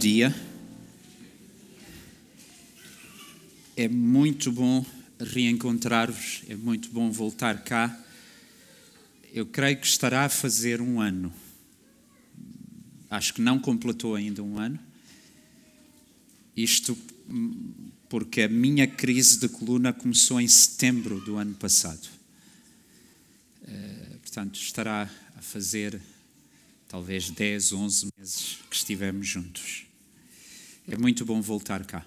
dia. É muito bom reencontrar-vos, é muito bom voltar cá. Eu creio que estará a fazer um ano. Acho que não completou ainda um ano. Isto porque a minha crise de coluna começou em setembro do ano passado. Eh, portanto, estará a fazer talvez 10, 11 meses que estivemos juntos. É muito bom voltar cá.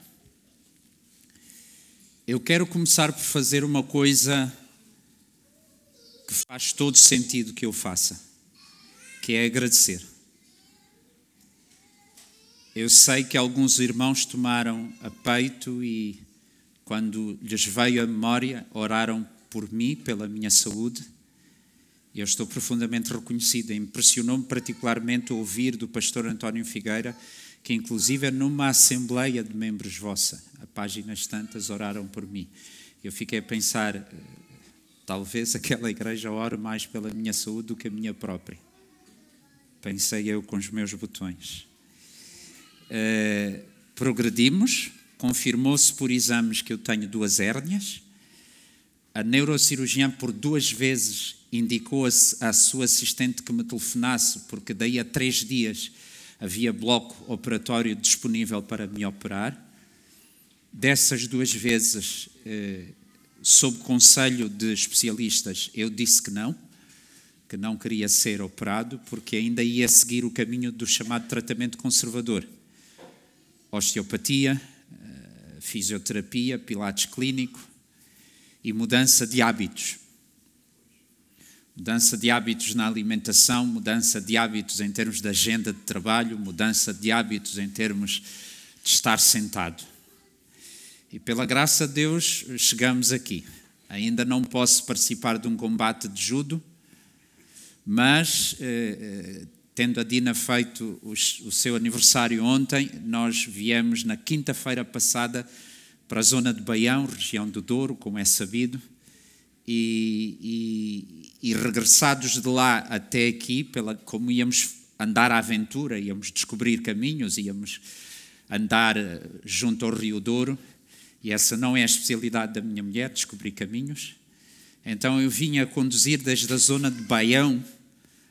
Eu quero começar por fazer uma coisa que faz todo sentido que eu faça, que é agradecer. Eu sei que alguns irmãos tomaram a peito e, quando lhes veio a memória, oraram por mim, pela minha saúde eu estou profundamente reconhecido. Impressionou-me particularmente ouvir do pastor António Figueira, que inclusive numa assembleia de membros vossa, a páginas tantas oraram por mim. Eu fiquei a pensar, eh, talvez aquela igreja ore mais pela minha saúde do que a minha própria. Pensei eu com os meus botões. Uh, progredimos, confirmou-se por exames que eu tenho duas hérnias. A neurocirurgiã por duas vezes indicou à sua assistente que me telefonasse, porque daí a três dias havia bloco operatório disponível para me operar. Dessas duas vezes, eh, sob conselho de especialistas, eu disse que não, que não queria ser operado, porque ainda ia seguir o caminho do chamado tratamento conservador. Osteopatia, eh, fisioterapia, pilates clínico e mudança de hábitos Mudança de hábitos na alimentação, mudança de hábitos em termos de agenda de trabalho, mudança de hábitos em termos de estar sentado. E pela graça de Deus chegamos aqui. Ainda não posso participar de um combate de judo, mas eh, eh tendo a Dina feito o, o seu aniversário ontem, nós viemos na quinta-feira passada para a zona de Baião, região do Douro, como é sabido, e, e, e, regressados de lá até aqui, pela, como íamos andar à aventura, íamos descobrir caminhos, íamos andar eh, junto ao Rio Douro, e essa não é a especialidade da minha mulher, descobrir caminhos. Então eu vinha conduzir desde a zona de Baião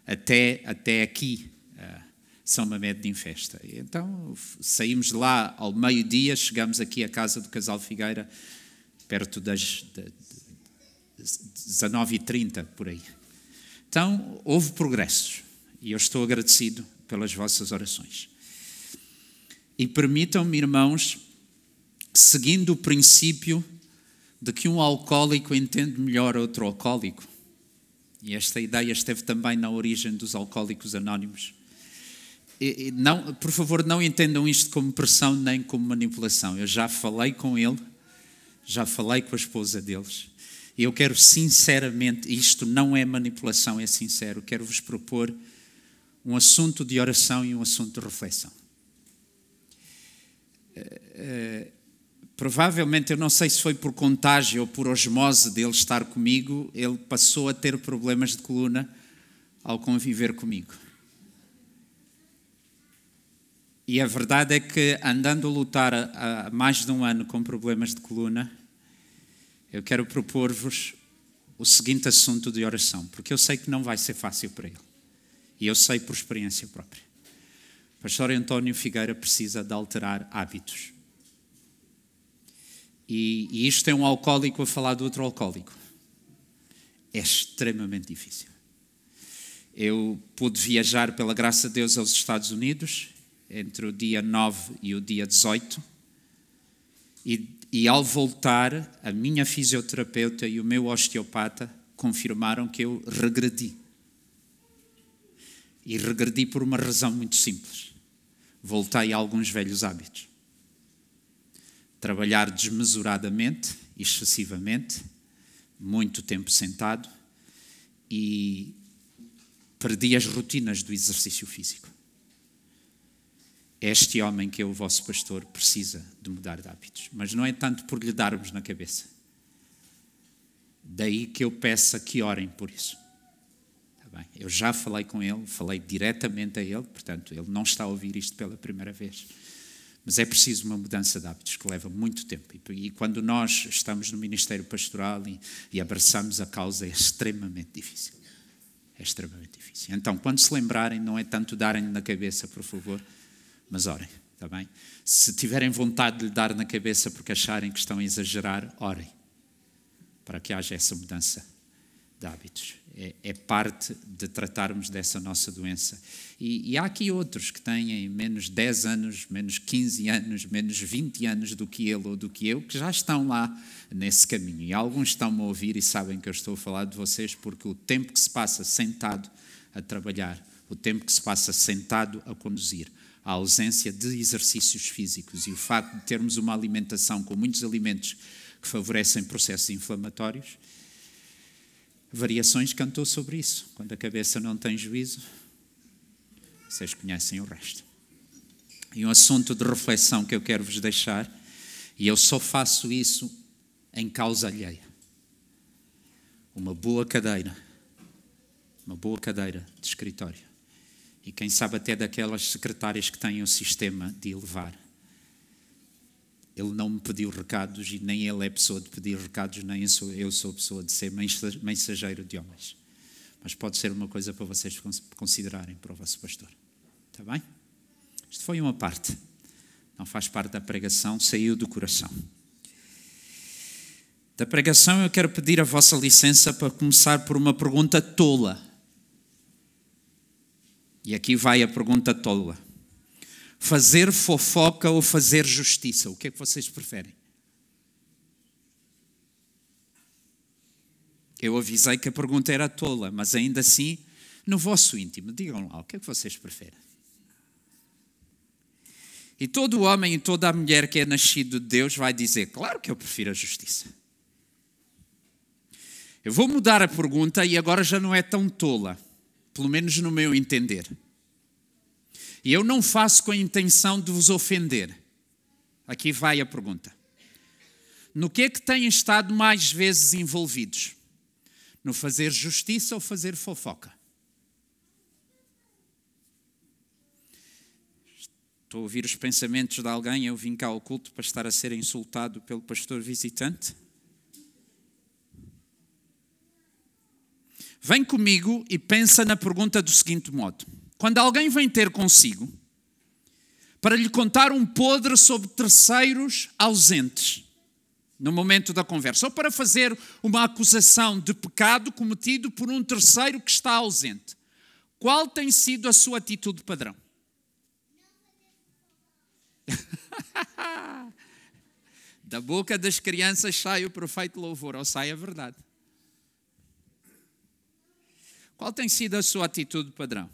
até, até aqui, São Mamed de Infesta. Então saímos de lá ao meio-dia, chegamos aqui à casa do casal Figueira, perto das, 19h30 por aí. Então, houve progressos e eu estou agradecido pelas vossas orações. E permitam-me, irmãos, seguindo o princípio de que um alcoólico entende melhor outro alcoólico, e esta ideia esteve também na origem dos alcoólicos anónimos. E, não, por favor, não entendam isto como pressão nem como manipulação. Eu já falei com ele, já falei com a esposa deles e eu quero sinceramente, isto não é manipulação, é sincero, quero-vos propor um assunto de oração e um assunto de reflexão. Uh, uh, provavelmente, eu não sei se foi por contágio ou por osmose dele estar comigo, ele passou a ter problemas de coluna ao conviver comigo. E a verdade é que, andando a lutar há mais de um ano com problemas de coluna, eu quero propor-vos o seguinte assunto de oração, porque eu sei que não vai ser fácil para ele. E eu sei por experiência própria. O pastor António Figueira precisa de alterar hábitos. E, e isto é um alcoólico a falar de outro alcoólico. É extremamente difícil. Eu pude viajar, pela graça de Deus, aos Estados Unidos entre o dia 9 e o dia 18 e e ao voltar, a minha fisioterapeuta e o meu osteopata confirmaram que eu regredi. E regredi por uma razão muito simples. Voltei a alguns velhos hábitos. Trabalhar desmesuradamente, excessivamente, muito tempo sentado e perdi as rotinas do exercício físico. Este homem que é o vosso pastor precisa de mudar de hábitos. Mas não é tanto por lhe darmos na cabeça. Daí que eu peço que orem por isso. Tá bem? Eu já falei com ele, falei diretamente a ele, portanto, ele não está a ouvir isto pela primeira vez. Mas é preciso uma mudança de hábitos que leva muito tempo. E, quando nós estamos no Ministério Pastoral e, e abraçamos a causa, é extremamente difícil. É extremamente difícil. Então, quando se lembrarem, não é tanto darem na cabeça, por favor, mas orem, está bem? Se tiverem vontade de lhe dar na cabeça porque acharem que estão a exagerar, orem, para que haja essa mudança de hábitos é, é, parte de tratarmos dessa nossa doença. E, e, há aqui outros que têm menos 10 anos, menos 15 anos, menos 20 anos do que ele ou do que eu, que já estão lá nesse caminho. E alguns estão-me a ouvir e sabem que eu estou a falar de vocês porque o tempo que se passa sentado a trabalhar, o tempo que se passa sentado a conduzir, a ausência de exercícios físicos e o facto de termos uma alimentação com muitos alimentos que favorecem processos inflamatórios, Variações cantou sobre isso. Quando a cabeça não tem juízo, vocês conhecem o resto. E um assunto de reflexão que eu quero vos deixar, e eu só faço isso em causa alheia. Uma boa cadeira, uma boa cadeira de escritório. E quem sabe até daquelas secretárias que têm o sistema de elevar ele não me pediu recados e nem ele é pessoa de pedir recados, nem eu sou, eu sou pessoa de ser mensageiro de homens. Mas pode ser uma coisa para vocês considerarem para o vosso pastor. Está bem? Isto foi uma parte. Não faz parte da pregação, saiu do coração. Da pregação eu quero pedir a vossa licença para começar por uma pergunta tola. E aqui vai a pergunta tola. Fazer fofoca ou fazer justiça? O que é que vocês preferem? Eu avisei que a pergunta era tola, mas ainda assim, no vosso íntimo, digam lá, o que é que vocês preferem? E todo homem e toda a mulher que é nascido de Deus vai dizer: Claro que eu prefiro a justiça. Eu vou mudar a pergunta e agora já não é tão tola, pelo menos no meu entender. E eu não faço com a intenção de vos ofender. Aqui vai a pergunta. No que é que têm estado mais vezes envolvidos? No fazer justiça ou fazer fofoca? Estou a ouvir os pensamentos de alguém. Eu vim cá ao culto para estar a ser insultado pelo pastor visitante. Vem comigo e pensa na pergunta do seguinte modo quando alguém vem ter consigo para lhe contar um podre sobre terceiros ausentes no momento da conversa, ou para fazer uma acusação de pecado cometido por um terceiro que está ausente, qual tem sido a sua atitude padrão? da boca das crianças sai o perfeito louvor, ou sai a verdade. Qual tem sido a sua atitude padrão?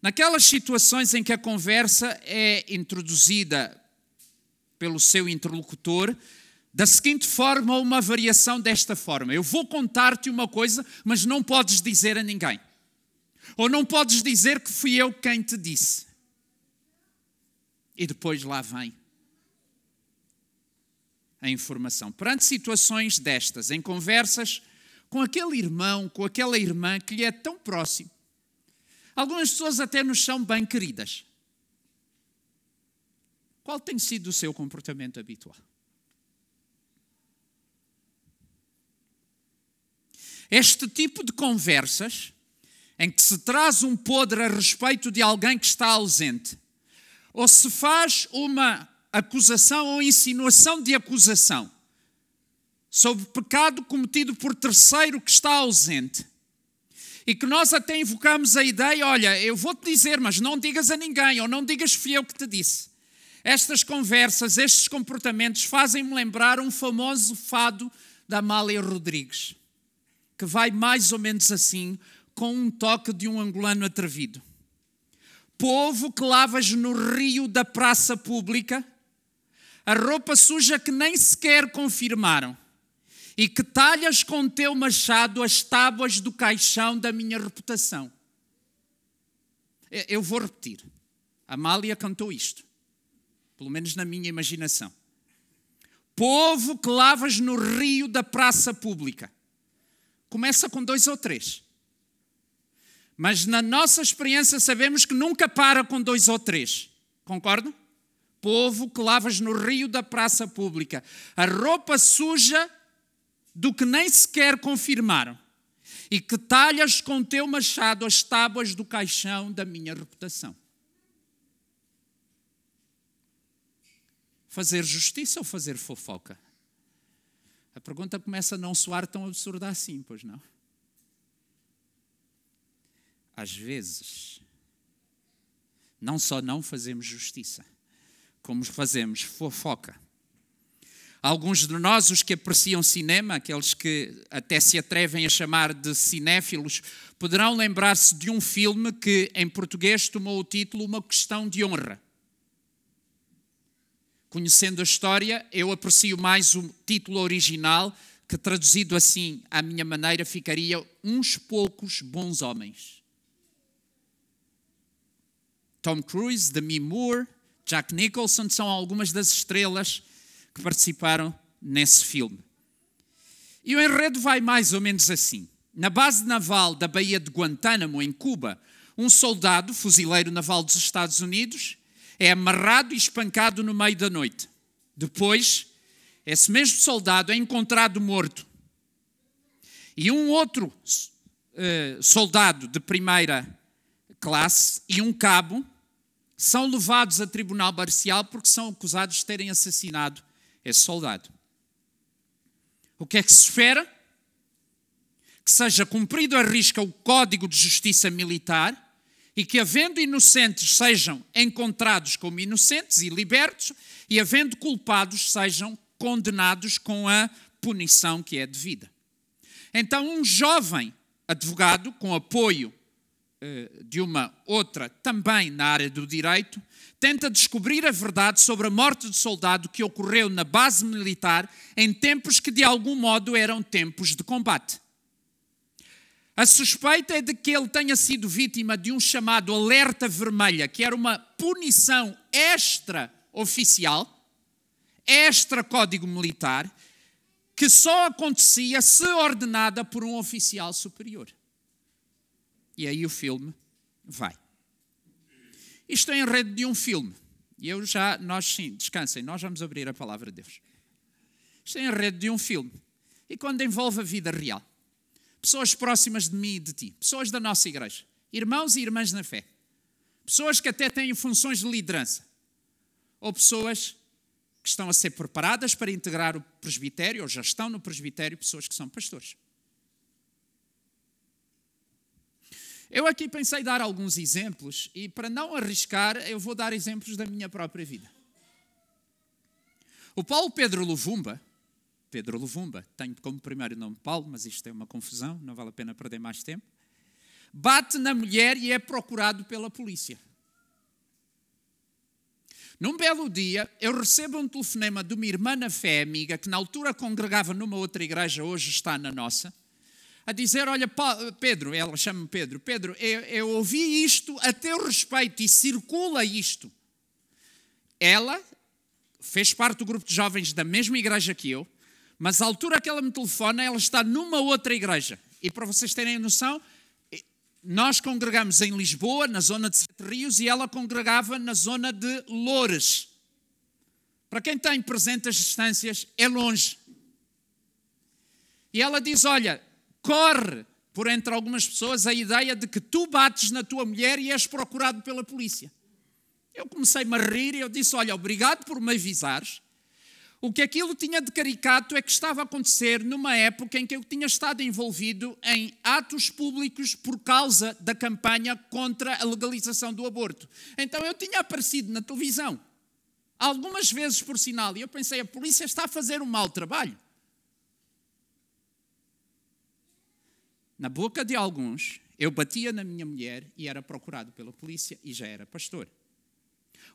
Naquelas situações em que a conversa é introduzida pelo seu interlocutor, da seguinte forma ou uma variação desta forma: Eu vou contar-te uma coisa, mas não podes dizer a ninguém. Ou não podes dizer que fui eu quem te disse. E depois lá vem a informação. Perante situações destas, em conversas com aquele irmão, com aquela irmã que lhe é tão próximo, Algumas pessoas até nos são bem queridas. Qual tem sido o seu comportamento habitual? Este tipo de conversas, em que se traz um podre a respeito de alguém que está ausente, ou se faz uma acusação ou insinuação de acusação sobre pecado cometido por terceiro que está ausente, e que nós até invocamos a ideia: olha, eu vou-te dizer, mas não digas a ninguém, ou não digas fui eu que te disse. Estas conversas, estes comportamentos fazem-me lembrar um famoso fado da Amália Rodrigues, que vai mais ou menos assim, com um toque de um angolano atrevido. Povo que lavas no rio da praça pública, a roupa suja que nem sequer confirmaram e que talhas com teu machado as tábuas do caixão da minha reputação. Eu vou repetir. Amália cantou isto, pelo menos na minha imaginação. Povo que lavas no rio da praça pública. Começa com dois ou três. Mas na nossa experiência sabemos que nunca para com dois ou três. Concordam? povo que lavas no rio da praça pública, a roupa suja do que nem sequer confirmaram, e que talhas com teu machado as tábuas do caixão da minha reputação. Fazer justiça ou fazer fofoca? A pergunta começa a não soar tão absurda assim, pois não? Às vezes, não só não fazemos justiça, como fazemos fofoca. Alguns de nós, os que apreciam cinema, aqueles que até se atrevem a chamar de cinéfilos, poderão lembrar-se de um filme que em português tomou o título Uma Questão de Honra. Conhecendo a história, eu aprecio mais o título original, que traduzido assim à minha maneira ficaria Uns Poucos Bons Homens. Tom Cruise, Demi Moore, Jack Nicholson são algumas das estrelas que participaram nesse filme. E o enredo vai mais ou menos assim. Na base naval da Baía de Guantánamo, em Cuba, um soldado, fuzileiro naval dos Estados Unidos, é amarrado e espancado no meio da noite. Depois, esse mesmo soldado é encontrado morto. E um outro uh, soldado de primeira classe e um cabo são levados a tribunal parcial porque são acusados de terem assassinado esse soldado. O que é que se espera? Que seja cumprido a risca o Código de Justiça Militar e que, havendo inocentes, sejam encontrados como inocentes e libertos, e havendo culpados, sejam condenados com a punição que é devida. Então, um jovem advogado, com apoio eh, de uma outra também na área do direito, tenta descobrir a verdade sobre a morte de soldado que ocorreu na base militar em tempos que de algum modo eram tempos de combate. A suspeita é de que ele tenha sido vítima de um chamado alerta vermelha, que era uma punição extra-oficial, extra-código militar, que só acontecia se ordenada por um oficial superior. E aí o filme vai. Isto é em rede de um filme. E eu já, nós sim, descansem, nós vamos abrir a palavra de Deus. Isto é em rede de um filme. E quando envolve a vida real. Pessoas próximas de mim e de ti. Pessoas da nossa igreja. Irmãos e irmãs na fé. Pessoas que até têm funções de liderança. Ou pessoas que estão a ser preparadas para integrar o presbitério, ou já estão no presbitério, pessoas que são pastores. Eu aqui pensei dar alguns exemplos e, para não arriscar, eu vou dar exemplos da minha própria vida. O Paulo Pedro Luvumba, Pedro Luvumba, tenho como primeiro nome Paulo, mas isto é uma confusão, não vale a pena perder mais tempo, bate na mulher e é procurado pela polícia. Num belo dia, eu recebo um telefonema de uma irmã na fé amiga que na altura congregava numa outra igreja, hoje está na nossa a dizer: Olha, Pedro, ela chama-me Pedro, Pedro, eu, eu ouvi isto a teu respeito e circula isto. Ela fez parte do grupo de jovens da mesma igreja que eu, mas à altura que ela me telefona, ela está numa outra igreja. E para vocês terem noção, nós congregamos em Lisboa, na zona de Sete Rios, e ela congregava na zona de Loures. Para quem tem presente as distâncias, é longe. E ela diz: Olha, corre por entre algumas pessoas a ideia de que tu bates na tua mulher e és procurado pela polícia. Eu comecei-me a rir e eu disse: Olha, obrigado por me avisares. O que aquilo tinha de caricato é que estava a acontecer numa época em que eu tinha estado envolvido em atos públicos por causa da campanha contra a legalização do aborto. Então eu tinha aparecido na televisão, algumas vezes por sinal, e eu pensei: a polícia está a fazer um mau trabalho. Na boca de alguns, eu batia na minha mulher e era procurado pela polícia e já era pastor.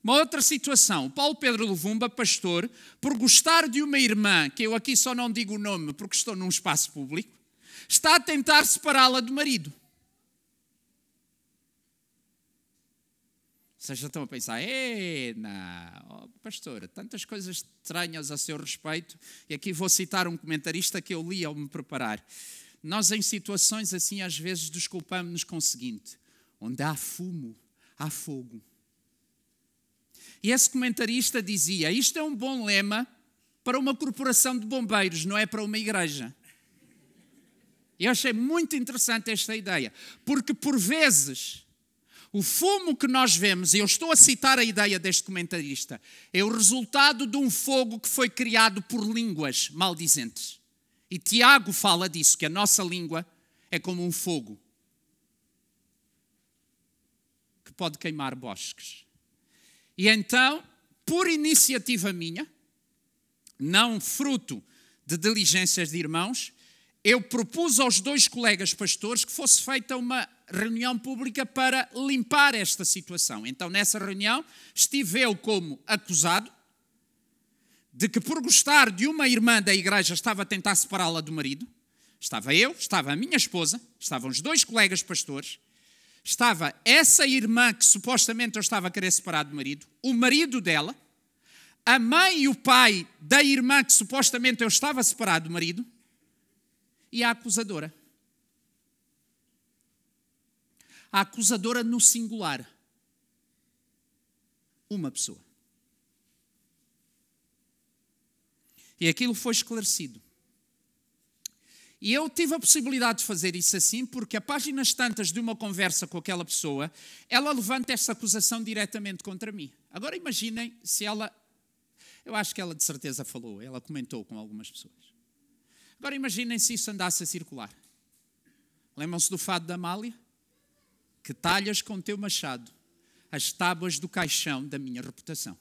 Uma outra situação, Paulo Pedro Luvumba, pastor, por gostar de uma irmã, que eu aqui só não digo o nome porque estou num espaço público, está a tentar separá-la do marido. Vocês já estão a pensar, não, oh, pastor, tantas coisas estranhas a seu respeito, e aqui vou citar um comentarista que eu li ao me preparar. Nós, em situações assim, às vezes desculpamos-nos com o seguinte: onde há fumo, há fogo. E esse comentarista dizia: Isto é um bom lema para uma corporação de bombeiros, não é para uma igreja. Eu achei muito interessante esta ideia, porque por vezes o fumo que nós vemos, e eu estou a citar a ideia deste comentarista, é o resultado de um fogo que foi criado por línguas maldizentes. E Tiago fala disso, que a nossa língua é como um fogo que pode queimar bosques. E então, por iniciativa minha, não fruto de diligências de irmãos, eu propus aos dois colegas pastores que fosse feita uma reunião pública para limpar esta situação. Então, nessa reunião, estive eu como acusado de que, por gostar de uma irmã da igreja, estava a tentar separá-la do marido. Estava eu, estava a minha esposa, estavam os dois colegas pastores, estava essa irmã que supostamente eu estava a querer separar do marido, o marido dela, a mãe e o pai da irmã que supostamente eu estava separado do marido e a acusadora. A acusadora no singular. Uma pessoa. E aquilo foi esclarecido. E eu tive a possibilidade de fazer isso assim, porque a páginas tantas de uma conversa com aquela pessoa, ela levanta essa acusação diretamente contra mim. Agora imaginem se ela. Eu acho que ela de certeza falou, ela comentou com algumas pessoas. Agora imaginem se isso andasse a circular. Lembram-se do fado da Amália? Que talhas com teu machado as tábuas do caixão da minha reputação.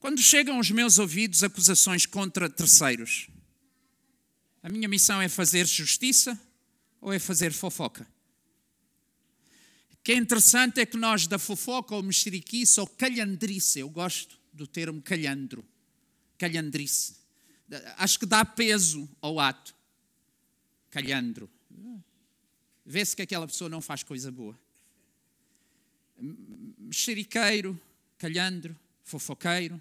Quando chegam aos meus ouvidos acusações contra terceiros, a minha missão é fazer justiça ou é fazer fofoca? O que é interessante é que nós da fofoca ou mexeriquice ou calhandrice, eu gosto do termo calhandro, calhandrice, acho que dá peso ao ato. Calhandro. Vê-se que aquela pessoa não faz coisa boa. Mexeriqueiro, calhandro, fofoqueiro,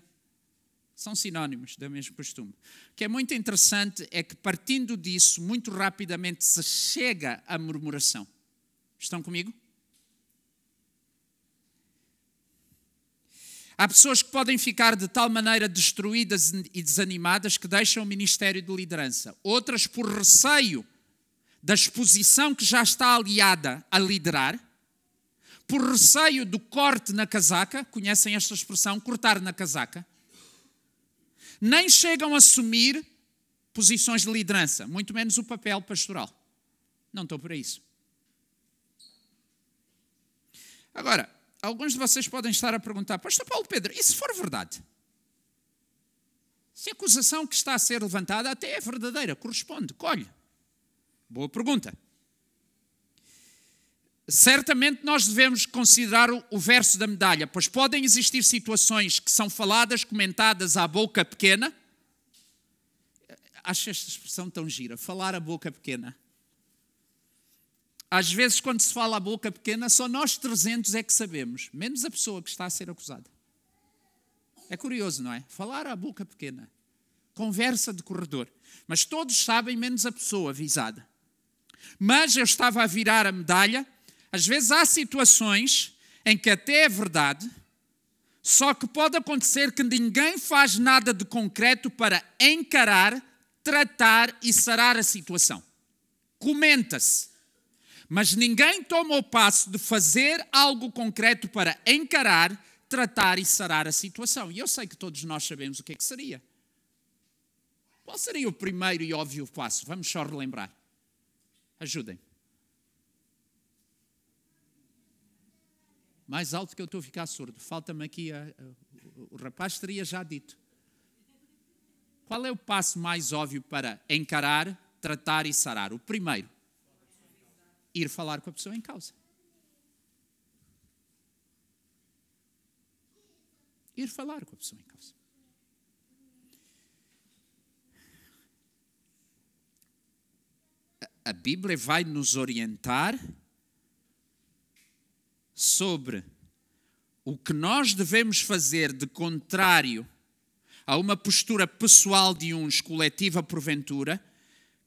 são sinónimos do mesmo costume. O que é muito interessante é que, partindo disso, muito rapidamente se chega à murmuração. Estão comigo? Há pessoas que podem ficar de tal maneira destruídas e desanimadas que deixam o ministério de liderança. Outras, por receio da exposição que já está aliada a liderar, por receio do corte na casaca, conhecem esta expressão, cortar na casaca, nem chegam a assumir posições de liderança, muito menos o papel pastoral. Não estou para isso. Agora, alguns de vocês podem estar a perguntar, Pastor Paulo Pedro, e se for verdade? Se a acusação que está a ser levantada até é verdadeira, corresponde, colhe. Boa pergunta. Certamente nós devemos considerar o verso da medalha, pois podem existir situações que são faladas, comentadas à boca pequena. Acho esta expressão tão gira, falar à boca pequena. Às vezes, quando se fala à boca pequena, só nós 300 é que sabemos, menos a pessoa que está a ser acusada. É curioso, não é? Falar à boca pequena. Conversa de corredor. Mas todos sabem, menos a pessoa avisada. Mas eu estava a virar a medalha às vezes há situações em que até é verdade, só que pode acontecer que ninguém faz nada de concreto para encarar, tratar e sarar a situação. Comenta-se, mas ninguém toma o passo de fazer algo concreto para encarar, tratar e sarar a situação. E eu sei que todos nós sabemos o que é que seria. Qual seria o primeiro e óbvio passo? Vamos só relembrar. Ajudem. Mais alto que eu estou a ficar surdo. Falta-me aqui, a, a, o rapaz teria já dito. Qual é o passo mais óbvio para encarar, tratar e sarar? O primeiro, ir falar com a pessoa em causa. Ir falar com a pessoa em causa. A Bíblia vai nos orientar sobre o que nós devemos fazer de contrário a uma postura pessoal de uns, coletiva porventura,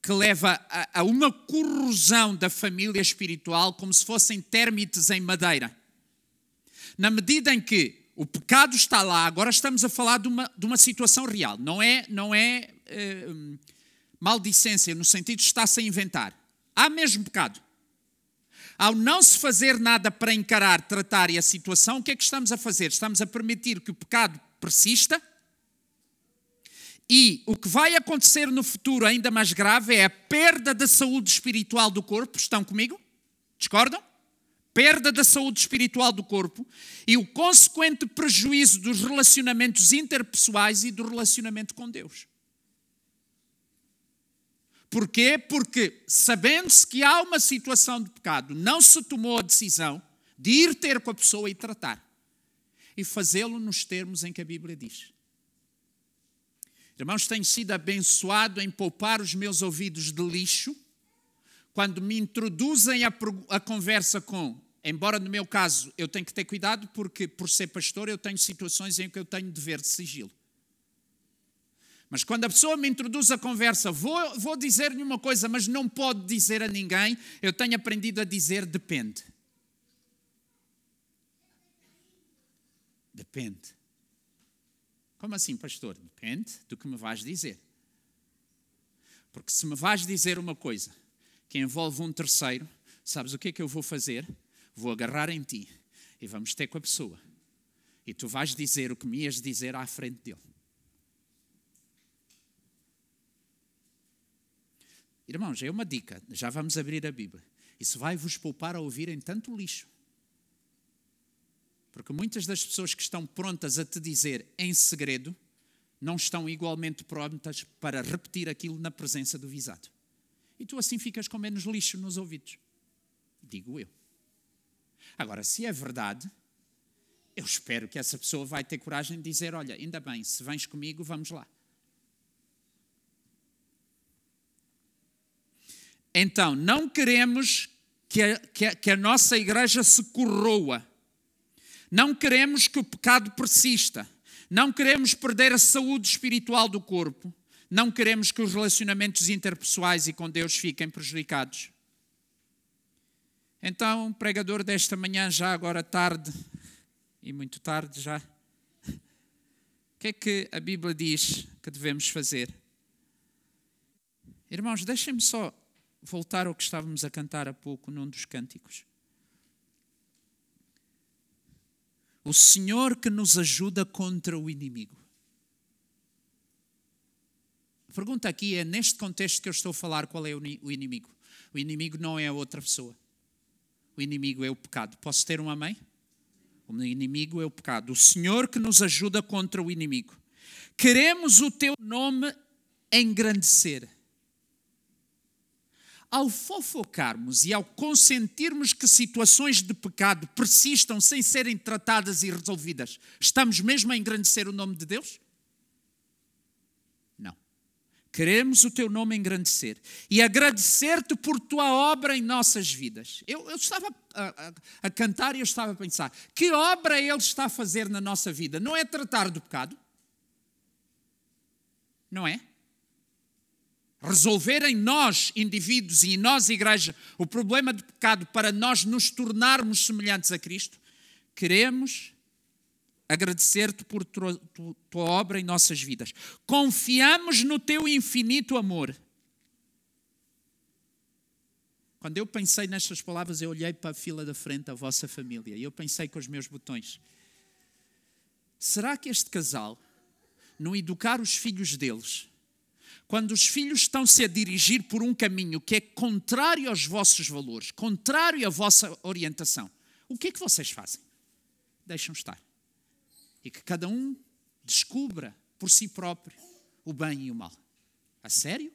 que leva a, a uma corrosão da família espiritual como se fossem termites em madeira. Na medida em que o pecado está lá, agora estamos a falar de uma, de uma situação real, não é, não é eh, maldicência no sentido de está-se a inventar. Há mesmo pecado. Ao não se fazer nada para encarar, tratar a situação, o que é que estamos a fazer? Estamos a permitir que o pecado persista e o que vai acontecer no futuro, ainda mais grave, é a perda da saúde espiritual do corpo. Estão comigo? Discordam? Perda da saúde espiritual do corpo e o consequente prejuízo dos relacionamentos interpessoais e do relacionamento com Deus. Porquê? Porque, sabendo-se que há uma situação de pecado, não se tomou a decisão de ir ter com a pessoa e tratar. E fazê-lo nos termos em que a Bíblia diz. Irmãos, tenho sido abençoado em poupar os meus ouvidos de lixo quando me introduzem a, a, conversa com, embora no meu caso eu tenho que ter cuidado porque por ser pastor eu tenho situações em que eu tenho dever de sigilo. Mas quando a pessoa me introduz a conversa, vou, vou dizer-lhe uma coisa, mas não pode dizer a ninguém, eu tenho aprendido a dizer depende. Depende. Como assim, pastor? Depende do que me vais dizer. Porque se me vais dizer uma coisa que envolve um terceiro, sabes o que é que eu vou fazer? Vou agarrar em ti e vamos ter com a pessoa. E tu vais dizer o que me ias dizer à frente dele. Irmãos, é uma dica, já vamos abrir a Bíblia. Isso vai vos poupar a ouvirem tanto lixo. Porque muitas das pessoas que estão prontas a te dizer em segredo não estão igualmente prontas para repetir aquilo na presença do visado. E tu assim ficas com menos lixo nos ouvidos. Digo eu. Agora, se é verdade, eu espero que essa pessoa vai ter coragem de dizer: Olha, ainda bem, se vens comigo, vamos lá. Então, não queremos que a, que a, que a nossa igreja se corroa. Não queremos que o pecado persista. Não queremos perder a saúde espiritual do corpo. Não queremos que os relacionamentos interpessoais e com Deus fiquem prejudicados. Então, pregador desta manhã, já agora tarde, e muito tarde já, o que é que a Bíblia diz que devemos fazer? Irmãos, deixem-me só voltar ao que estávamos a cantar há pouco num dos cânticos. O Senhor que nos ajuda contra o inimigo. A pergunta aqui é: neste contexto que eu estou a falar, qual é o inimigo? O inimigo não é a outra pessoa. O inimigo é o pecado. Posso ter um amém? O inimigo é o pecado. O Senhor que nos ajuda contra o inimigo. Queremos o teu nome engrandecer ao fofocarmos e ao consentirmos que situações de pecado persistam sem serem tratadas e resolvidas, estamos mesmo a engrandecer o nome de Deus? Não. Queremos o teu nome engrandecer e agradecer-te por tua obra em nossas vidas. Eu, eu estava a, a, a cantar e eu estava a pensar: que obra Ele está a fazer na nossa vida? Não é tratar do pecado? Não é? Resolver em nós, indivíduos, e em nós, igreja, o problema de pecado para nós nos tornarmos semelhantes a Cristo, queremos agradecer-te por tua, obra em nossas vidas. Confiamos no teu infinito amor. Quando eu pensei nestas palavras, eu olhei para a fila da frente da vossa família e eu pensei com os meus botões: será que este casal, no educar os filhos deles, quando os filhos estão-se a dirigir por um caminho que é contrário aos vossos valores, contrário à vossa orientação, o que é que vocês fazem? Deixam estar. E que cada um descubra por si próprio o bem e o mal. A sério?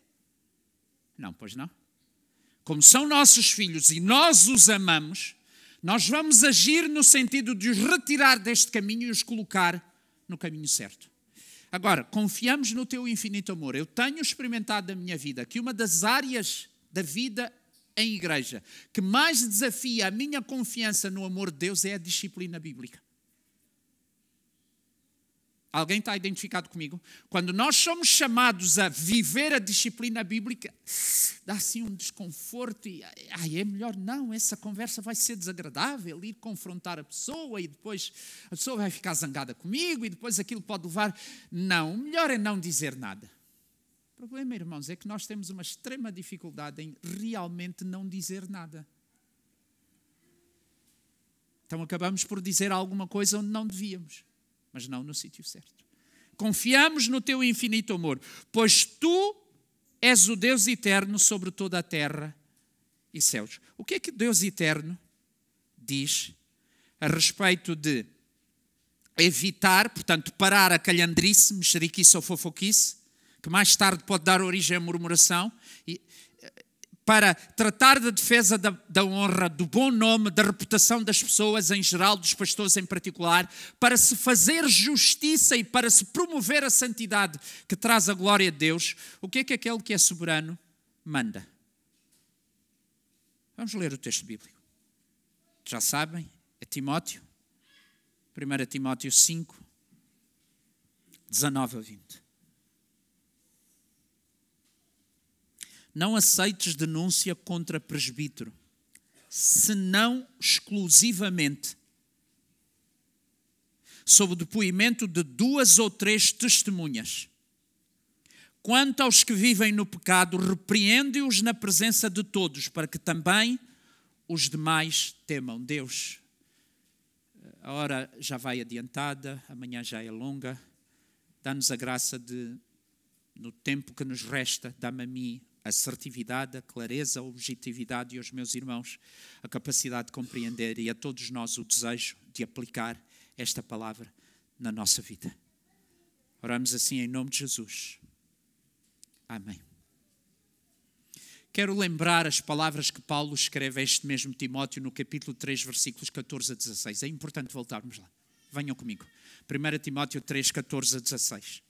Não, pois não. Como são nossos filhos e nós os amamos, nós vamos agir no sentido de os retirar deste caminho e os colocar no caminho certo. Agora, confiamos no teu infinito amor. Eu tenho experimentado na minha vida que uma das áreas da vida em igreja que mais desafia a minha confiança no amor de Deus é a disciplina bíblica. Alguém está identificado comigo? Quando nós somos chamados a viver a disciplina bíblica, dá assim um desconforto e ai, é melhor não, essa conversa vai ser desagradável, ir confrontar a pessoa e depois a pessoa vai ficar zangada comigo e depois aquilo pode levar. Não, o melhor é não dizer nada. O problema, irmãos, é que nós temos uma extrema dificuldade em realmente não dizer nada. Então acabamos por dizer alguma coisa onde não devíamos mas não no sítio certo. Confiamos no teu infinito amor, pois tu és o Deus eterno sobre toda a terra e céus. O que é que Deus eterno diz a respeito de evitar, portanto, parar a calhandrice, mexeriquice ou fofoquice, que mais tarde pode dar origem à murmuração, e para tratar da defesa da, da, honra, do bom nome, da reputação das pessoas em geral, dos pastores em particular, para se fazer justiça e para se promover a santidade que traz a glória de Deus, o que é que aquele que é soberano manda? Vamos ler o texto bíblico. Já sabem, é Timóteo, 1 Timóteo 5, 19 a 20. Não aceites denúncia contra presbítero, senão exclusivamente sob o depoimento de duas ou três testemunhas. Quanto aos que vivem no pecado, repreende-os na presença de todos, para que também os demais temam Deus. A hora já vai adiantada, amanhã já é longa. Dá-nos a graça de, no tempo que nos resta, dá-me a mim assertividade, a clareza, a objetividade e aos meus irmãos a capacidade de compreender e a todos nós o desejo de aplicar esta palavra na nossa vida. Oramos assim em nome de Jesus. Amém. Quero lembrar as palavras que Paulo escreve a este mesmo Timóteo no capítulo 3, versículos 14 a 16. É importante voltarmos lá. Venham comigo. 1 Timóteo 3, 14 a 16.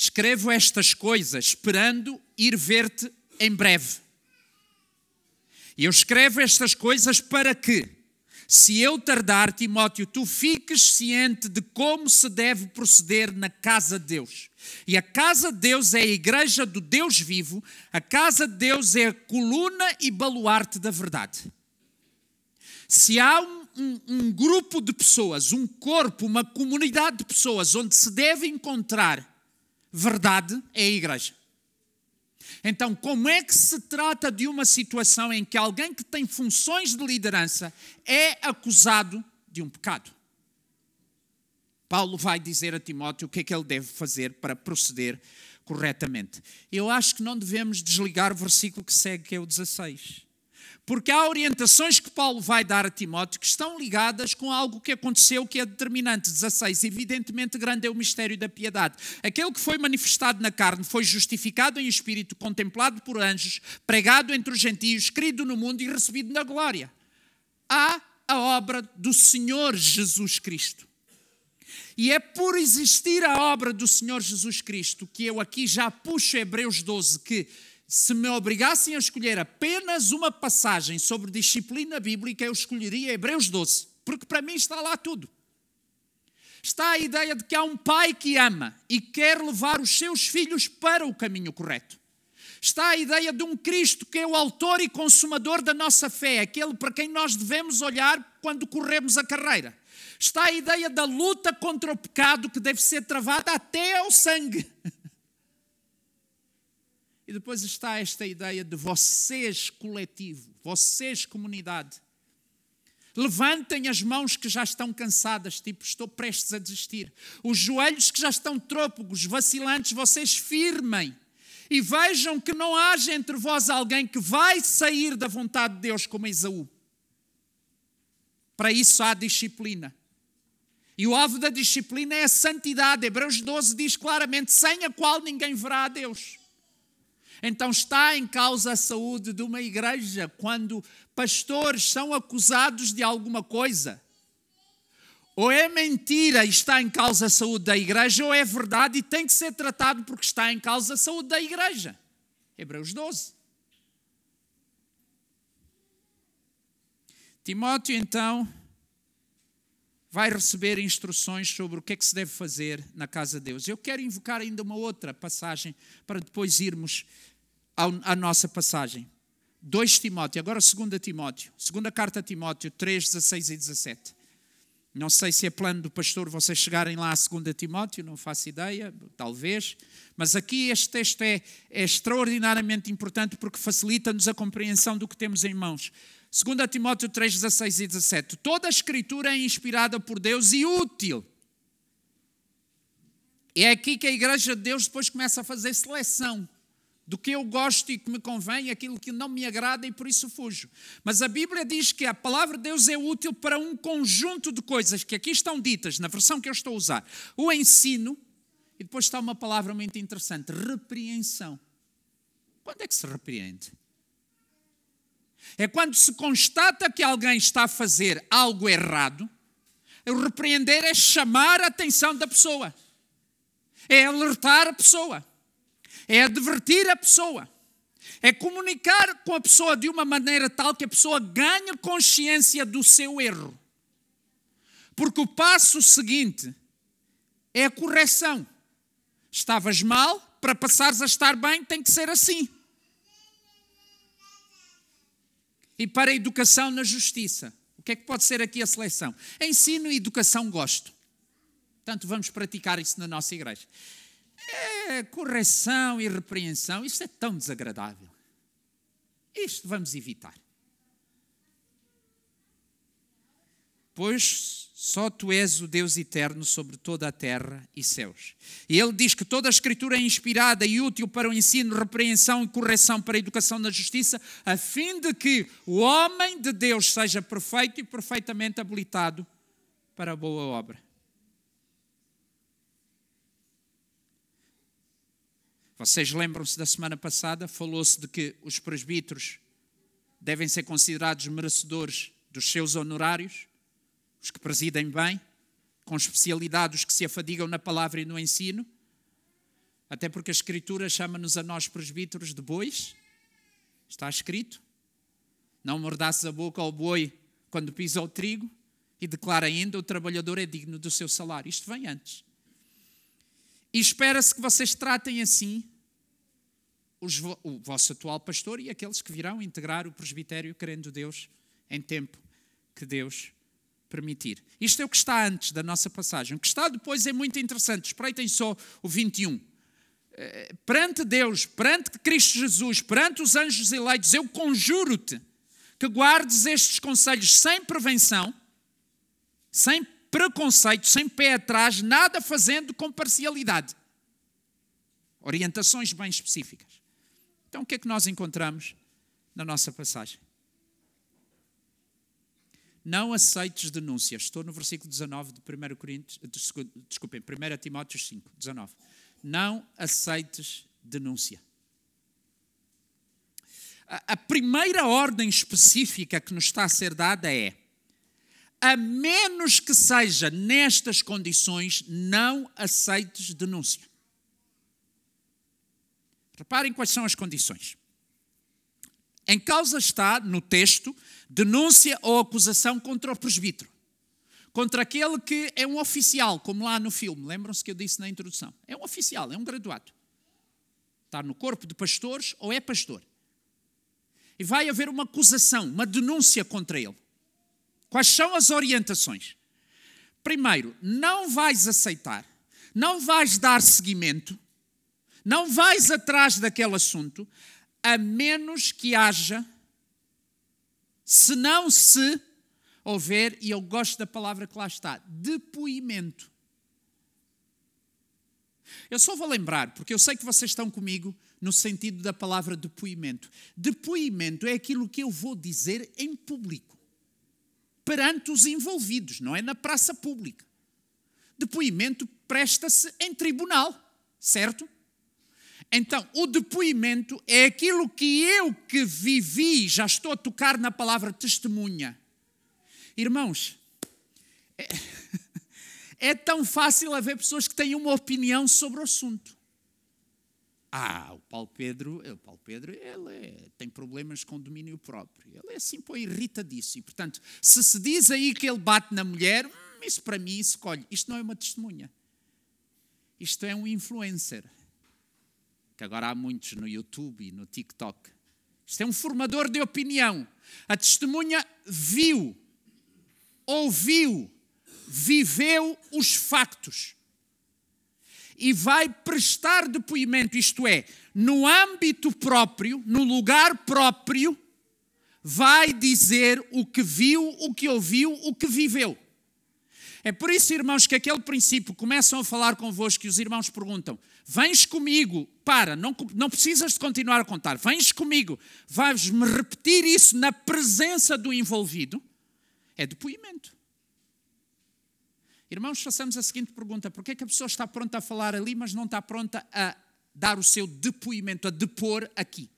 Escrevo estas coisas esperando ir ver-te em breve. E eu escrevo estas coisas para que, se eu tardar, Timóteo, tu fiques ciente de como se deve proceder na casa de Deus. E a casa de Deus é a igreja do Deus vivo, a casa de Deus é a coluna e baluarte da verdade. Se há um, um, um grupo de pessoas, um corpo, uma comunidade de pessoas onde se deve encontrar verdade é a igreja. Então, como é que se trata de uma situação em que alguém que tem funções de liderança é acusado de um pecado? Paulo vai dizer a Timóteo o que é que ele deve fazer para proceder corretamente. Eu acho que não devemos desligar o versículo que segue, que é o 16 porque há orientações que Paulo vai dar a Timóteo que estão ligadas com algo que aconteceu que é determinante. 16. Evidentemente, grande é o mistério da piedade. Aquele que foi manifestado na carne foi justificado em espírito, contemplado por anjos, pregado entre os gentios, querido no mundo e recebido na glória. Há a obra do Senhor Jesus Cristo. E é por existir a obra do Senhor Jesus Cristo que eu aqui já puxo Hebreus 12, que se me obrigassem a escolher apenas uma passagem sobre disciplina bíblica, eu escolheria Hebreus 12, porque para mim está lá tudo. Está a ideia de que há um pai que ama e quer levar os seus filhos para o caminho correto. Está a ideia de um Cristo que é o autor e consumador da nossa fé, aquele para quem nós devemos olhar quando corremos a carreira. Está a ideia da luta contra o pecado que deve ser travada até ao sangue. E depois está esta ideia de vocês coletivo, vocês comunidade. Levantem as mãos que já estão cansadas, tipo, estou prestes a desistir. Os joelhos que já estão trôpegos, vacilantes, vocês firmem. E vejam que não haja entre vós alguém que vai sair da vontade de Deus como Esaú. Para isso há disciplina. E o alvo da disciplina é a santidade. Hebreus 12 diz claramente: sem a qual ninguém verá a Deus. Então está em causa a saúde de uma igreja quando pastores são acusados de alguma coisa. Ou é mentira e está em causa a saúde da igreja, ou é verdade e tem que ser tratado porque está em causa a saúde da igreja. Hebreus 12. Timóteo, então, vai receber instruções sobre o que é que se deve fazer na casa de Deus. Eu quero invocar ainda uma outra passagem para depois irmos à nossa passagem. 2 Timóteo, agora 2 Timóteo, segunda carta a Timóteo 3, 16 e 17. Não sei se é plano do pastor vocês chegarem lá a 2 Timóteo, não faço ideia, talvez. Mas aqui este texto é, é extraordinariamente importante porque facilita-nos a compreensão do que temos em mãos. 2 Timóteo 3, 16 e 17. Toda a escritura é inspirada por Deus e útil. É aqui que a igreja de Deus depois começa a fazer seleção do que eu gosto e que me convém, aquilo que não me agrada e por isso fujo. Mas a Bíblia diz que a palavra de Deus é útil para um conjunto de coisas que aqui estão ditas, na versão que eu estou a usar. O ensino, e depois está uma palavra muito interessante: repreensão. Quando é que se repreende? É quando se constata que alguém está a fazer algo errado. O repreender é chamar a atenção da pessoa, é alertar a pessoa é advertir a pessoa, é comunicar com a pessoa de uma maneira tal que a pessoa ganhe consciência do seu erro. Porque o passo seguinte é a correção. Estavas mal, para passares a estar bem, tem que ser assim. E para a educação na justiça, o que é que pode ser aqui a seleção? Ensino e educação gosto. Portanto, vamos praticar isso na nossa igreja. Correção e repreensão, isso é tão desagradável. Isto vamos evitar. Pois só tu és o Deus eterno sobre toda a terra e céus. E ele diz que toda a Escritura é inspirada e útil para o ensino, repreensão e correção para a educação na justiça, a fim de que o homem de Deus seja perfeito e perfeitamente habilitado para a boa obra. Vocês lembram-se da semana passada? Falou-se de que os presbíteros devem ser considerados merecedores dos seus honorários, os que presidem bem, com especialidade os que se afadigam na palavra e no ensino. Até porque a Escritura chama-nos a nós presbíteros de bois. Está escrito. Não mordaças a boca ao boi quando pisa o trigo. E declara ainda: o trabalhador é digno do seu salário. Isto vem antes. E espera-se que vocês tratem assim os, o vosso atual pastor e aqueles que virão integrar o presbitério, querendo Deus, em tempo que Deus permitir. Isto é o que está antes da nossa passagem. O que está depois é muito interessante. Espreitem só o 21. Eh, perante Deus, perante Cristo Jesus, perante os anjos eleitos, eu conjuro-te que guardes estes conselhos sem prevenção, sem preconceito, sem pé atrás, nada fazendo com parcialidade. Orientações bem específicas. Então, o que é que nós encontramos na nossa passagem? Não aceites denúncias. Estou no versículo 19 de 1 Coríntios, desculpem, 1 Timóteo 5, 19. Não aceites denúncia. A primeira ordem específica que nos está a ser dada é: a menos que seja nestas condições, não aceites denúncia. Reparem quais são as condições. Em causa está, no texto, denúncia ou acusação contra o presbítero. Contra aquele que é um oficial, como lá no filme. Lembram-se que eu disse na introdução? É um oficial, é um graduado. Está no corpo de pastores ou é pastor. E vai haver uma acusação, uma denúncia contra ele. Quais são as orientações? Primeiro, não vais aceitar, não vais dar seguimento, não vais atrás daquele assunto, a menos que haja, se não se houver, e eu gosto da palavra que lá está, depoimento. Eu só vou lembrar, porque eu sei que vocês estão comigo no sentido da palavra depoimento. Depoimento é aquilo que eu vou dizer em público perante os envolvidos, não é na praça pública. Depoimento presta-se em tribunal, certo? Então, o depoimento é aquilo que eu que vivi, já estou a tocar na palavra testemunha. Irmãos, é, é tão fácil haver pessoas que têm uma opinião sobre o assunto. Ah, o Paulo Pedro, o Paulo Pedro ele é, tem problemas com domínio próprio. Ele é assim, pô. E, portanto, se se diz aí que ele bate na mulher, hum, isso para mim escolhe. Isto não é uma testemunha. Isto é um influencer. Que agora há muitos no YouTube e no TikTok. Isto é um formador de opinião. A testemunha viu, ouviu, viveu os factos e vai prestar depoimento, isto é, no âmbito próprio, no lugar próprio, vai dizer o que viu, o que ouviu, o que viveu. É por isso, irmãos, que aquele princípio começam a falar convosco e os irmãos perguntam: Vens comigo, para, não, não precisas de continuar a contar, vens comigo, vais-me repetir isso na presença do envolvido? É depoimento. Irmãos, façamos a seguinte pergunta: por que, é que a pessoa está pronta a falar ali, mas não está pronta a dar o seu depoimento, a depor aqui?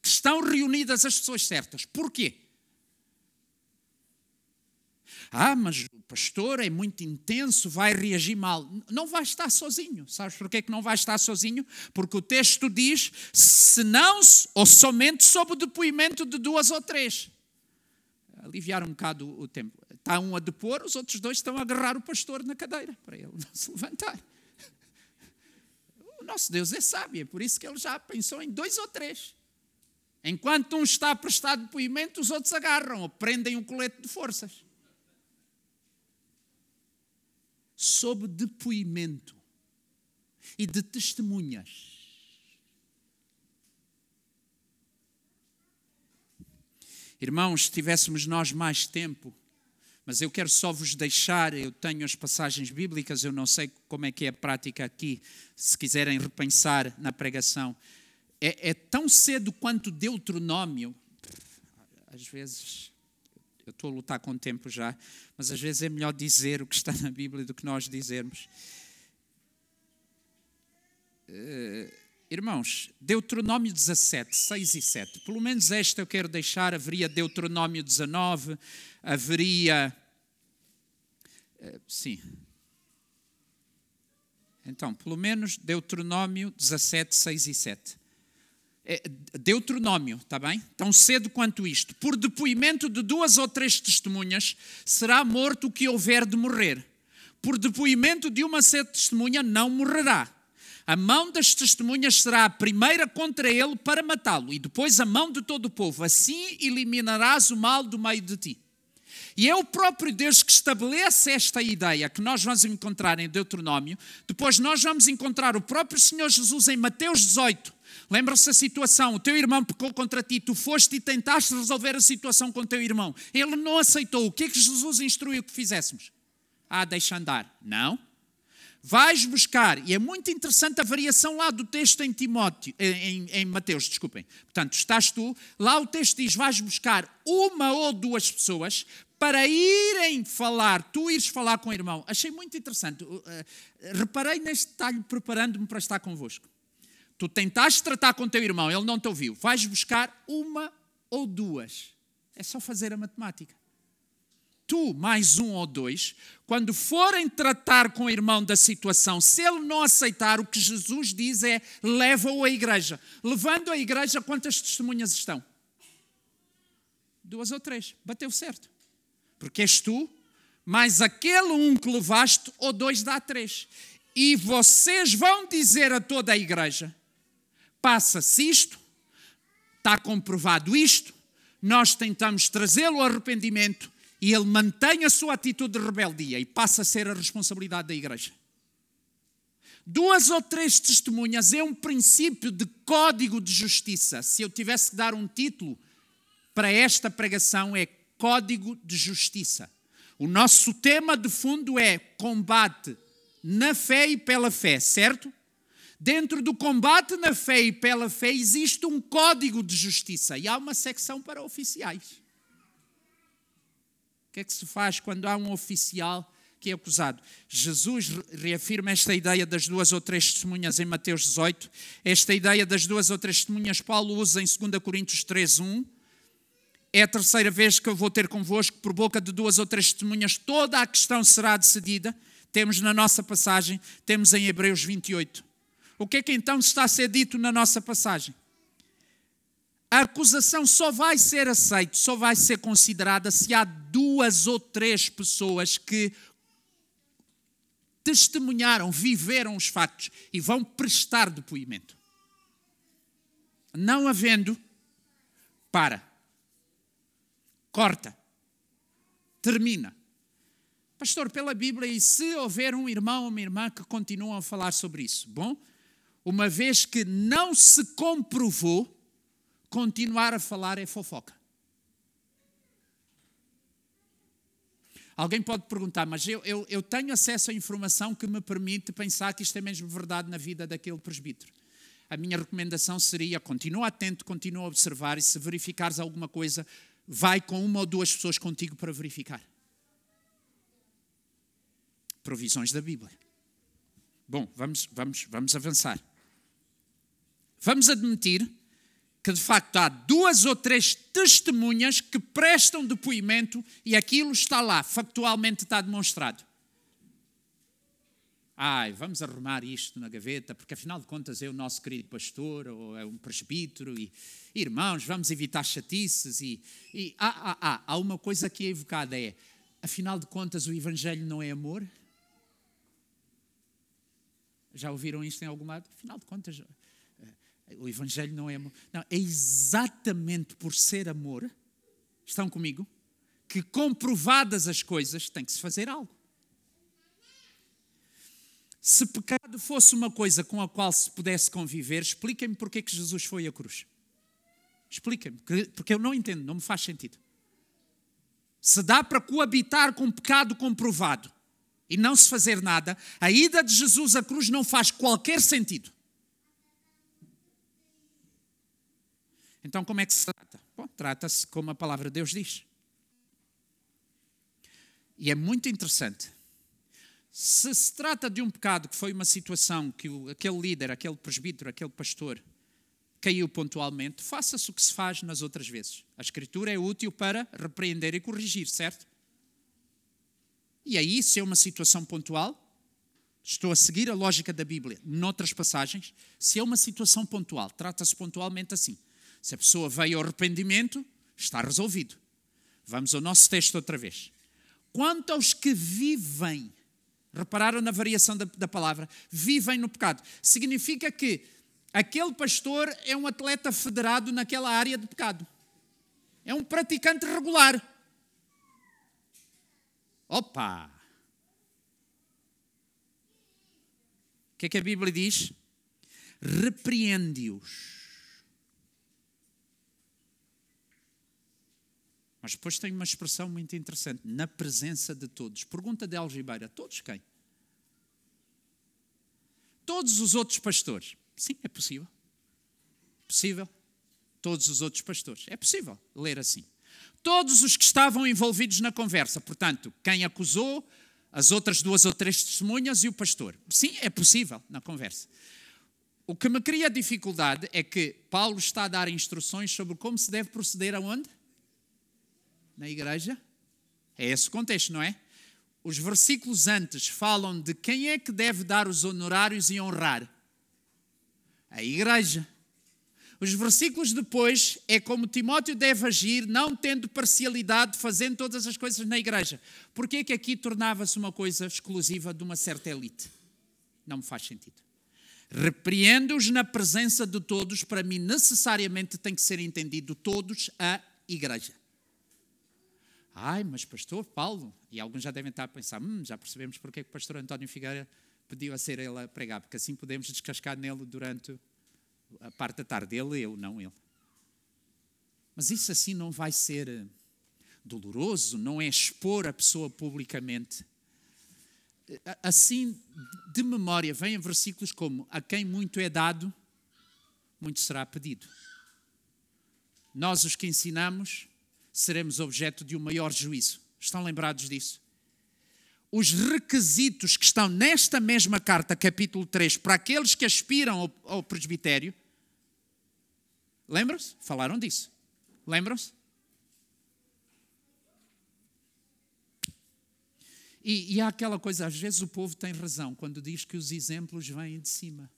Que estão reunidas as pessoas certas. Porquê? Ah, mas o pastor é muito intenso, vai reagir mal. Não vai estar sozinho. Sabes porquê que não vai estar sozinho? Porque o texto diz: se não ou somente sob o depoimento de duas ou três. Aliviar um bocado o tempo. Está um a depor, os outros dois estão a agarrar o pastor na cadeira para ele não se levantar. O nosso Deus é sábio, é por isso que ele já pensou em dois ou três. Enquanto um está a prestar depoimento, os outros agarram ou prendem um colete de forças. Sob depoimento e de testemunhas. Irmãos, se tivéssemos nós mais tempo, mas eu quero só vos deixar, eu tenho as passagens bíblicas, eu não sei como é que é a prática aqui, se quiserem repensar na pregação. É, é tão cedo quanto Deuteronômio, às vezes, eu estou a lutar com o tempo já, mas às vezes é melhor dizer o que está na Bíblia do que nós dizermos. Uh, Irmãos, Deuteronômio 17, 6 e 7. Pelo menos esta eu quero deixar. Haveria Deuteronômio 19, haveria. Eh, sim. Então, pelo menos Deuteronômio 17, 6 e 7. É, Deuteronômio, está bem? Tão cedo quanto isto. Por depoimento de duas ou três testemunhas, será morto o que houver de morrer. Por depoimento de uma só testemunha, não morrerá a mão das testemunhas será a primeira contra ele para matá-lo, e depois a mão de todo o povo. Assim eliminarás o mal do meio de ti. E é o próprio Deus que estabelece esta ideia que nós vamos encontrar em Deuteronômio. Depois nós vamos encontrar o próprio Senhor Jesus em Mateus 18. Lembra-se a situação: o teu irmão pecou contra ti, tu foste e tentaste resolver a situação com o teu irmão. Ele não aceitou. O que é que Jesus instruiu que fizéssemos? Ah, deixa andar. Não vais buscar, e é muito interessante a variação lá do texto em Timóteo, em, em, Mateus, desculpem. Portanto, estás tu, lá o texto diz: vais buscar uma ou duas pessoas para irem falar, tu ires falar com o irmão. Achei muito interessante. Uh, reparei neste detalhe preparando-me para estar convosco. Tu tentaste tratar com teu irmão, ele não te ouviu. Vais buscar uma ou duas. É só fazer a matemática tu mais um ou dois, quando forem tratar com o irmão da situação, se ele não aceitar, o que Jesus diz é: leva-o à igreja. Levando a igreja, quantas testemunhas estão? Duas ou três. Bateu certo. Porque és tu, mais aquele um que levaste, ou dois dá três. E vocês vão dizer a toda a igreja: passa-se isto, está comprovado isto, nós tentamos trazê-lo ao arrependimento e ele mantém a sua atitude de rebeldia e passa a ser a responsabilidade da igreja. Duas ou três testemunhas é um princípio de código de justiça. Se eu tivesse que dar um título para esta pregação, é Código de Justiça. O nosso tema de fundo é combate na fé e pela fé, certo? Dentro do combate na fé e pela fé existe um código de justiça e há uma secção para oficiais. O que é que se faz quando há um oficial que é acusado? Jesus reafirma esta ideia das duas ou três testemunhas em Mateus 18. Esta ideia das duas ou três testemunhas Paulo usa em 2 Coríntios 3:1. É a terceira vez que eu vou ter convosco, por boca de duas ou três testemunhas, toda a questão será decidida. Temos na nossa passagem, temos em Hebreus 28. O que é que então está a ser dito na nossa passagem? a acusação só vai ser aceita, só vai ser considerada se há duas ou três pessoas que testemunharam, viveram os factos e vão prestar depoimento. Não havendo, para. Corta. Termina. Pastor, pela Bíblia, e se houver um irmão ou uma irmã que continuam a falar sobre isso? Bom, uma vez que não se comprovou, continuar a falar é fofoca. Alguém pode perguntar, mas eu, eu, eu, tenho acesso à informação que me permite pensar que isto é mesmo verdade na vida daquele presbítero. A minha recomendação seria: continua atento, continua a observar e se verificares alguma coisa, vai com uma ou duas pessoas contigo para verificar. Provisões da Bíblia. Bom, vamos, vamos, vamos avançar. Vamos admitir que de facto há duas ou três testemunhas que prestam depoimento e aquilo está lá, factualmente está demonstrado. Ai, vamos arrumar isto na gaveta, porque afinal de contas é o nosso querido pastor ou é um presbítero e irmãos, vamos evitar chatices e, e ah, ah, há uma coisa que é evocada é, afinal de contas o evangelho não é amor? Já ouviram isto em algum lado? Afinal de contas, o Evangelho não é amor. Não, é exatamente por ser amor, estão comigo, que comprovadas as coisas tem que se fazer algo. Se pecado fosse uma coisa com a qual se pudesse conviver, expliquem-me porque é que Jesus foi à cruz. Expliquem-me, porque eu não entendo, não me faz sentido. Se dá para coabitar com pecado comprovado e não se fazer nada, a ida de Jesus à cruz não faz qualquer sentido. Então, como é que se trata? Bom, trata-se como a palavra de Deus diz. E é muito interessante. Se se trata de um pecado que foi uma situação que o, aquele líder, aquele presbítero, aquele pastor caiu pontualmente, faça-se o que se faz nas outras vezes. A Escritura é útil para repreender e corrigir, certo? E aí, se é uma situação pontual, estou a seguir a lógica da Bíblia noutras passagens, se é uma situação pontual, trata-se pontualmente assim. Se a pessoa veio ao arrependimento, está resolvido. Vamos ao nosso texto outra vez. Quanto aos que vivem, repararam na variação da, da palavra, vivem no pecado, significa que aquele pastor é um atleta federado naquela área de pecado. É um praticante regular. Opa! O que é que a Bíblia diz? Repreende-os Mas depois tem uma expressão muito interessante, na presença de todos. Pergunta de Algibeira, todos quem? Todos os outros pastores. Sim, é possível. Possível. Todos os outros pastores. É possível ler assim. Todos os que estavam envolvidos na conversa. Portanto, quem acusou, as outras duas ou três testemunhas e o pastor. Sim, é possível na conversa. O que me cria dificuldade é que Paulo está a dar instruções sobre como se deve proceder aonde? Na igreja? É esse o contexto, não é? Os versículos antes falam de quem é que deve dar os honorários e honrar. A igreja. Os versículos depois é como Timóteo deve agir, não tendo parcialidade, fazendo todas as coisas na igreja. Porquê é que aqui tornava-se uma coisa exclusiva de uma certa elite? Não me faz sentido. Repreendo-os na presença de todos, para mim necessariamente tem que ser entendido todos a igreja. Ai, mas pastor Paulo, e alguns já devem estar a pensar, hum, já percebemos porque é que o pastor António Figueira pediu a ser ele a pregar, porque assim podemos descascar nele durante a parte da tarde, ele eu, não ele. Mas isso assim não vai ser eh, doloroso, não é expor a pessoa publicamente. Assim, de memória, vêm versículos como: A quem muito é dado, muito será pedido. Nós, os que ensinamos, seremos objeto de um maior juízo. Estão lembrados disso? Os requisitos que estão nesta mesma carta, capítulo 3, para aqueles que aspiram ao, ao presbitério, lembram-se? Falaram disso. Lembram-se? E, e, há aquela coisa, às vezes o povo tem razão quando diz que os exemplos vêm de cima.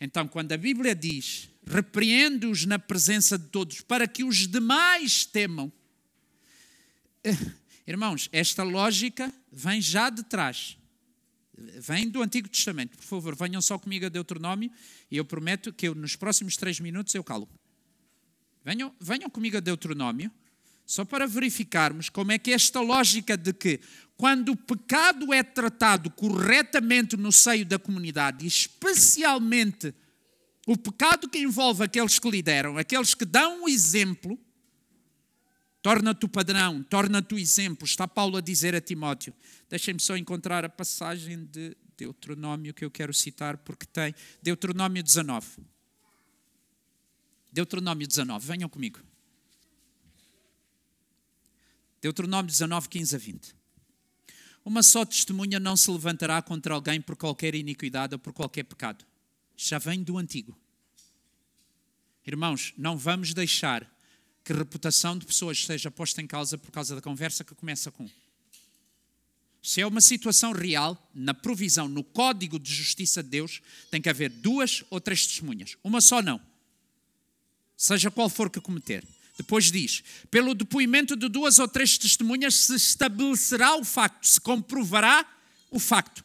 Então, quando a Bíblia diz repreende-os na presença de todos, para que os demais temam. Irmãos, esta lógica vem já de trás. Vem do Antigo Testamento. Por favor, venham só comigo a Deuteronômio e eu prometo que eu, nos próximos três minutos eu calo. Venham, venham comigo a Deuteronômio, só para verificarmos como é que esta lógica de que quando o pecado é tratado corretamente no seio da comunidade, especialmente o pecado que envolve aqueles que lideram, aqueles que dão o exemplo, torna-te o padrão, torna-te o exemplo. Está Paulo a dizer a Timóteo. Deixem-me só encontrar a passagem de Deuteronômio que eu quero citar, porque tem Deuteronômio 19. Deuteronômio 19, venham comigo. Deuteronômio 19, 15 a 20. Uma só testemunha não se levantará contra alguém por qualquer iniquidade ou por qualquer pecado. Já vem do antigo. Irmãos, não vamos deixar que a reputação de pessoas seja posta em causa por causa da conversa que começa com. Se é uma situação real, na provisão, no código de justiça de Deus, tem que haver duas ou três testemunhas. Uma só não. Seja qual for que cometer. Depois diz: pelo depoimento de duas ou três testemunhas se estabelecerá o facto, se comprovará o facto.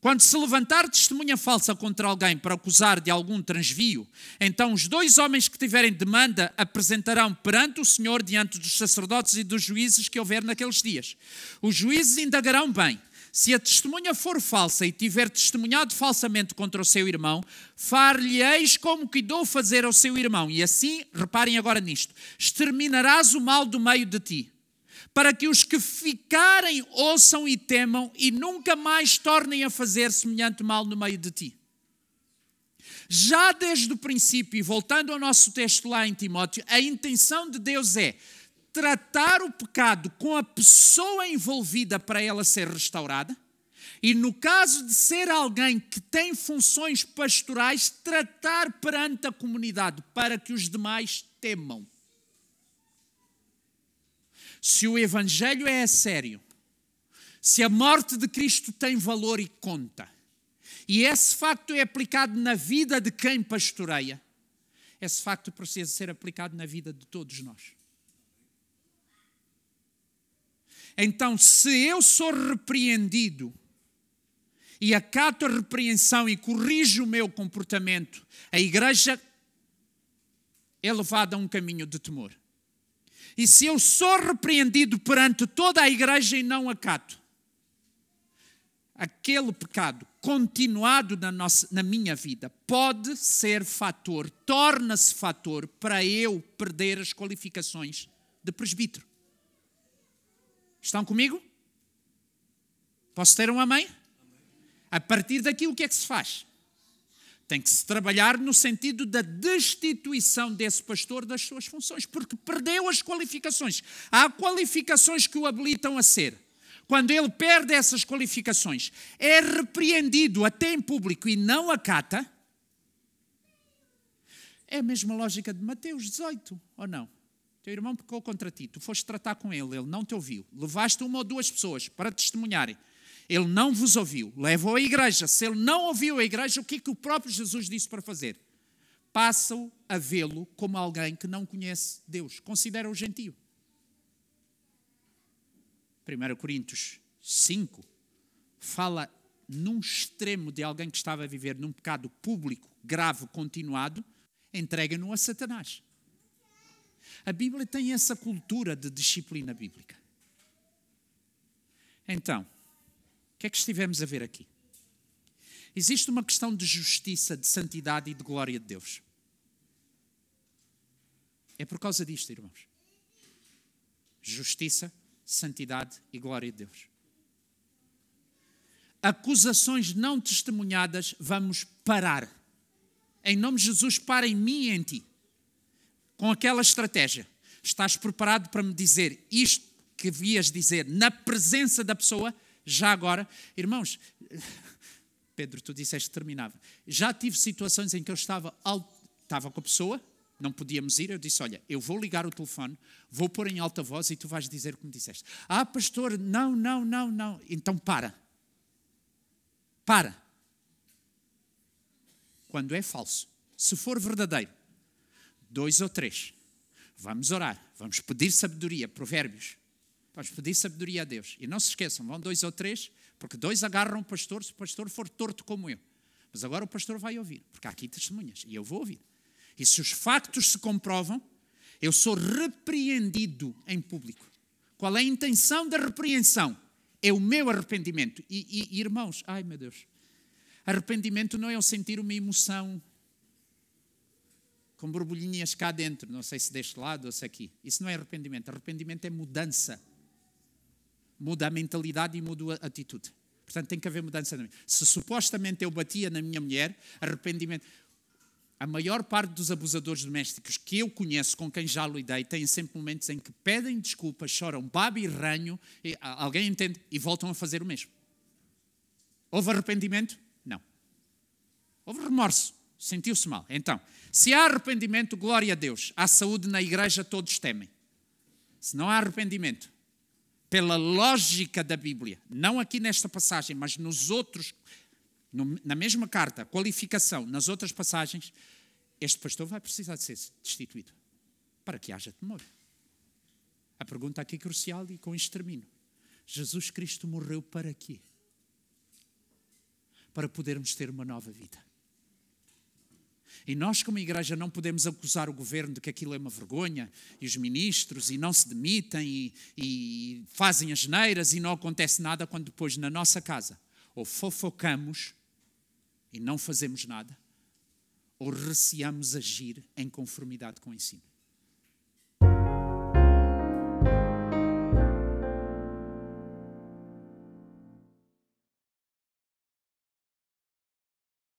Quando se levantar testemunha falsa contra alguém para acusar de algum transvio, então os dois homens que tiverem demanda apresentarão perante o Senhor diante dos sacerdotes e dos juízes que houver naqueles dias. Os juízes indagarão bem. Se a testemunha for falsa e tiver testemunhado falsamente contra o seu irmão, far-lhe-eis como que dou fazer ao seu irmão. E assim, reparem agora nisto: exterminarás o mal do meio de ti para que os que ficarem ouçam e temam e nunca mais tornem a fazer semelhante mal no meio de ti. Já desde o princípio, e voltando ao nosso texto lá em Timóteo, a intenção de Deus é tratar o pecado com a pessoa envolvida para ela ser restaurada. E no caso de ser alguém que tem funções pastorais, tratar perante a comunidade para que os demais temam. Se o Evangelho é sério, se a morte de Cristo tem valor e conta, e esse facto é aplicado na vida de quem pastoreia, esse facto precisa ser aplicado na vida de todos nós. Então, se eu sou repreendido e acato a repreensão e corrijo o meu comportamento, a igreja é levada a um caminho de temor. E se eu sou repreendido perante toda a igreja e não acato, aquele pecado continuado na, nossa, na minha vida pode ser fator, torna-se fator para eu perder as qualificações de presbítero. Estão comigo? Posso ter um amém? A partir daqui, o que é que se faz? Tem que se trabalhar no sentido da destituição desse pastor das suas funções, porque perdeu as qualificações. Há qualificações que o habilitam a ser. Quando ele perde essas qualificações, é repreendido até em público e não acata. É a mesma lógica de Mateus 18, ou não? Teu irmão pecou contra ti, tu foste tratar com ele, ele não te ouviu. Levaste uma ou duas pessoas para testemunharem ele não vos ouviu, levou a igreja. Se ele não ouviu a igreja, o que é que o próprio Jesus disse para fazer? Passam a vê-lo como alguém que não conhece Deus, considera-o gentio. 1 Coríntios 5 fala num extremo de alguém que estava a viver num pecado público, grave, continuado, entrega-no a Satanás. A Bíblia tem essa cultura de disciplina bíblica. Então, o que é que estivemos a ver aqui? Existe uma questão de justiça, de santidade e de glória de Deus. É por causa disto, irmãos. Justiça, santidade e glória de Deus. Acusações não testemunhadas, vamos parar. Em nome de Jesus, para em mim e em ti. Com aquela estratégia. Estás preparado para me dizer isto que vias dizer na presença da pessoa? Já agora, irmãos, Pedro, tu disseste que terminava. Já tive situações em que eu estava, estava com a pessoa, não podíamos ir, eu disse: Olha, eu vou ligar o telefone, vou pôr em alta voz e tu vais dizer como disseste. Ah, pastor, não, não, não, não. Então para. Para. Quando é falso. Se for verdadeiro, dois ou três, vamos orar, vamos pedir sabedoria, provérbios Vamos pedir sabedoria a Deus. E não se esqueçam, vão dois ou três, porque dois agarram o pastor se o pastor for torto como eu. Mas agora o pastor vai ouvir, porque há aqui testemunhas, e eu vou ouvir. E se os factos se comprovam, eu sou repreendido em público. Qual é a intenção da repreensão? É o meu arrependimento. E, e irmãos, ai meu Deus, arrependimento não é eu sentir uma emoção com borbulhinhas cá dentro, não sei se deste lado ou se aqui. Isso não é arrependimento. Arrependimento é mudança. Muda a mentalidade e muda a atitude. Portanto, tem que haver mudança. Se supostamente eu batia na minha mulher, arrependimento. A maior parte dos abusadores domésticos que eu conheço, com quem já lidei, têm sempre momentos em que pedem desculpas, choram baba e ranho, e alguém entende, e voltam a fazer o mesmo. Houve arrependimento? Não. Houve remorso, sentiu-se mal. Então, se há arrependimento, glória a Deus. Há saúde na igreja, todos temem. Se não há arrependimento, pela lógica da Bíblia, não aqui nesta passagem, mas nos outros no, na mesma carta, qualificação, nas outras passagens, este pastor vai precisar de ser destituído para que haja temor. A pergunta aqui é crucial e com isto termino. Jesus Cristo morreu para quê? Para podermos ter uma nova vida. E nós, como igreja, não podemos acusar o governo de que aquilo é uma vergonha, e os ministros, e não se demitem, e, e fazem as neiras, e não acontece nada, quando depois na nossa casa ou fofocamos e não fazemos nada, ou receamos agir em conformidade com o ensino.